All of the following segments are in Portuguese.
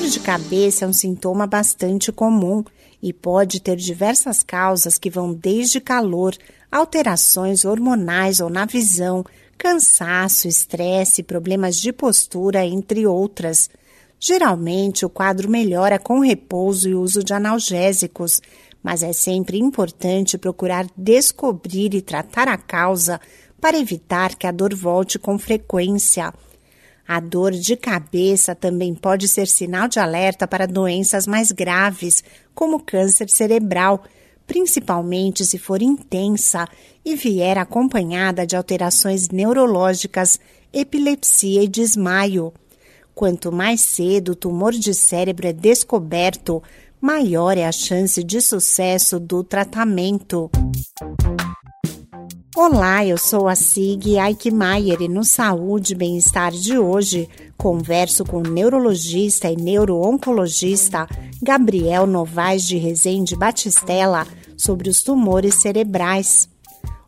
dor de cabeça é um sintoma bastante comum e pode ter diversas causas que vão desde calor, alterações hormonais ou na visão, cansaço, estresse, problemas de postura, entre outras. Geralmente, o quadro melhora com repouso e uso de analgésicos, mas é sempre importante procurar descobrir e tratar a causa para evitar que a dor volte com frequência. A dor de cabeça também pode ser sinal de alerta para doenças mais graves, como câncer cerebral, principalmente se for intensa e vier acompanhada de alterações neurológicas, epilepsia e desmaio. Quanto mais cedo o tumor de cérebro é descoberto, maior é a chance de sucesso do tratamento. Olá, eu sou a Sig Eichmeier e no Saúde e Bem-Estar de hoje converso com o neurologista e neurooncologista Gabriel Novaes de Rezende Batistella sobre os tumores cerebrais.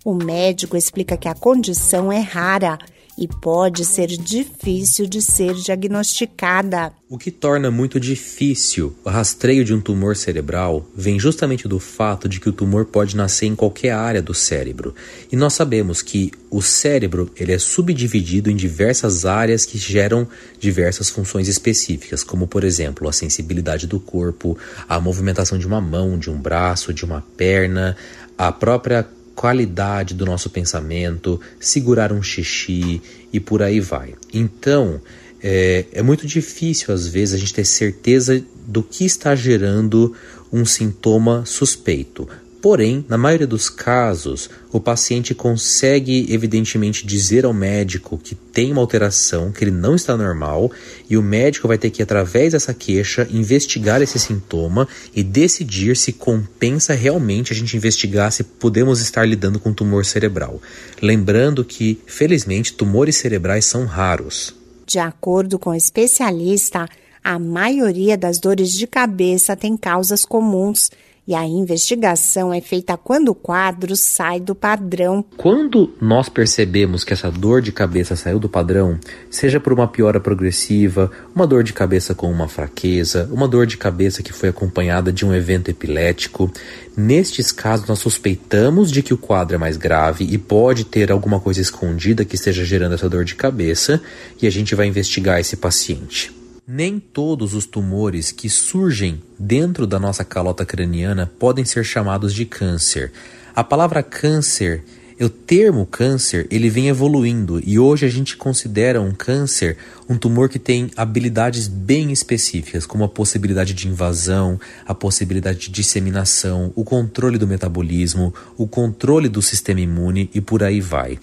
O médico explica que a condição é rara e pode ser difícil de ser diagnosticada. O que torna muito difícil o rastreio de um tumor cerebral vem justamente do fato de que o tumor pode nascer em qualquer área do cérebro. E nós sabemos que o cérebro ele é subdividido em diversas áreas que geram diversas funções específicas, como por exemplo a sensibilidade do corpo, a movimentação de uma mão, de um braço, de uma perna, a própria qualidade do nosso pensamento, segurar um xixi e por aí vai. Então, é, é muito difícil às vezes a gente ter certeza do que está gerando um sintoma suspeito. Porém, na maioria dos casos, o paciente consegue evidentemente dizer ao médico que tem uma alteração, que ele não está normal, e o médico vai ter que, através dessa queixa, investigar esse sintoma e decidir se compensa realmente a gente investigar se podemos estar lidando com tumor cerebral. Lembrando que, felizmente, tumores cerebrais são raros. De acordo com o especialista, a maioria das dores de cabeça tem causas comuns e a investigação é feita quando o quadro sai do padrão. Quando nós percebemos que essa dor de cabeça saiu do padrão, seja por uma piora progressiva, uma dor de cabeça com uma fraqueza, uma dor de cabeça que foi acompanhada de um evento epilético, nestes casos nós suspeitamos de que o quadro é mais grave e pode ter alguma coisa escondida que esteja gerando essa dor de cabeça e a gente vai investigar esse paciente. Nem todos os tumores que surgem dentro da nossa calota craniana podem ser chamados de câncer. A palavra câncer, o termo câncer, ele vem evoluindo e hoje a gente considera um câncer um tumor que tem habilidades bem específicas, como a possibilidade de invasão, a possibilidade de disseminação, o controle do metabolismo, o controle do sistema imune e por aí vai.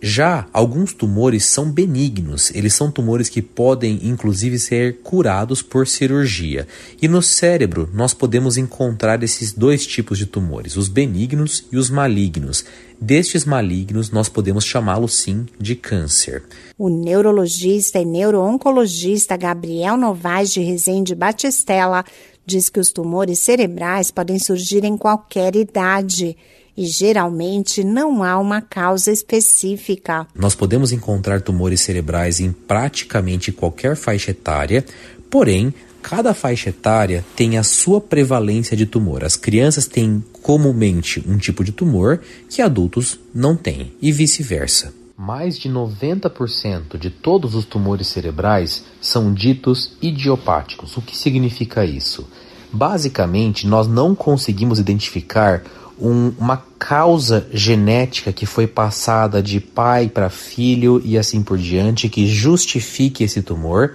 Já alguns tumores são benignos, eles são tumores que podem inclusive ser curados por cirurgia. E no cérebro nós podemos encontrar esses dois tipos de tumores, os benignos e os malignos. Destes malignos nós podemos chamá-los sim de câncer. O neurologista e neurooncologista Gabriel Novaes de Rezende Batistella diz que os tumores cerebrais podem surgir em qualquer idade e geralmente não há uma causa específica. Nós podemos encontrar tumores cerebrais em praticamente qualquer faixa etária, porém, cada faixa etária tem a sua prevalência de tumor. As crianças têm comumente um tipo de tumor que adultos não têm, e vice-versa. Mais de 90% de todos os tumores cerebrais são ditos idiopáticos. O que significa isso? Basicamente, nós não conseguimos identificar um, uma causa genética que foi passada de pai para filho e assim por diante que justifique esse tumor.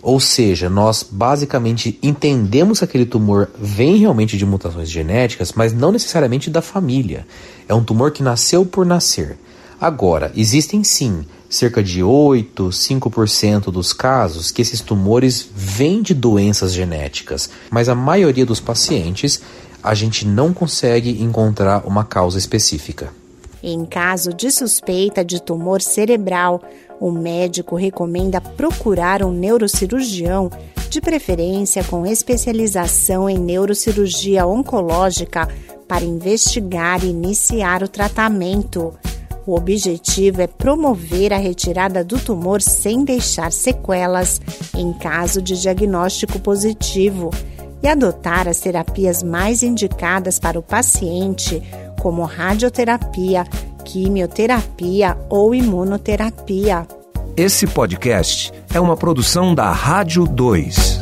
Ou seja, nós basicamente entendemos que aquele tumor vem realmente de mutações genéticas, mas não necessariamente da família. É um tumor que nasceu por nascer. Agora, existem sim cerca de 8, 5% dos casos que esses tumores vêm de doenças genéticas, mas a maioria dos pacientes a gente não consegue encontrar uma causa específica. Em caso de suspeita de tumor cerebral, o médico recomenda procurar um neurocirurgião, de preferência com especialização em neurocirurgia oncológica, para investigar e iniciar o tratamento. O objetivo é promover a retirada do tumor sem deixar sequelas em caso de diagnóstico positivo e adotar as terapias mais indicadas para o paciente, como radioterapia, quimioterapia ou imunoterapia. Esse podcast é uma produção da Rádio 2.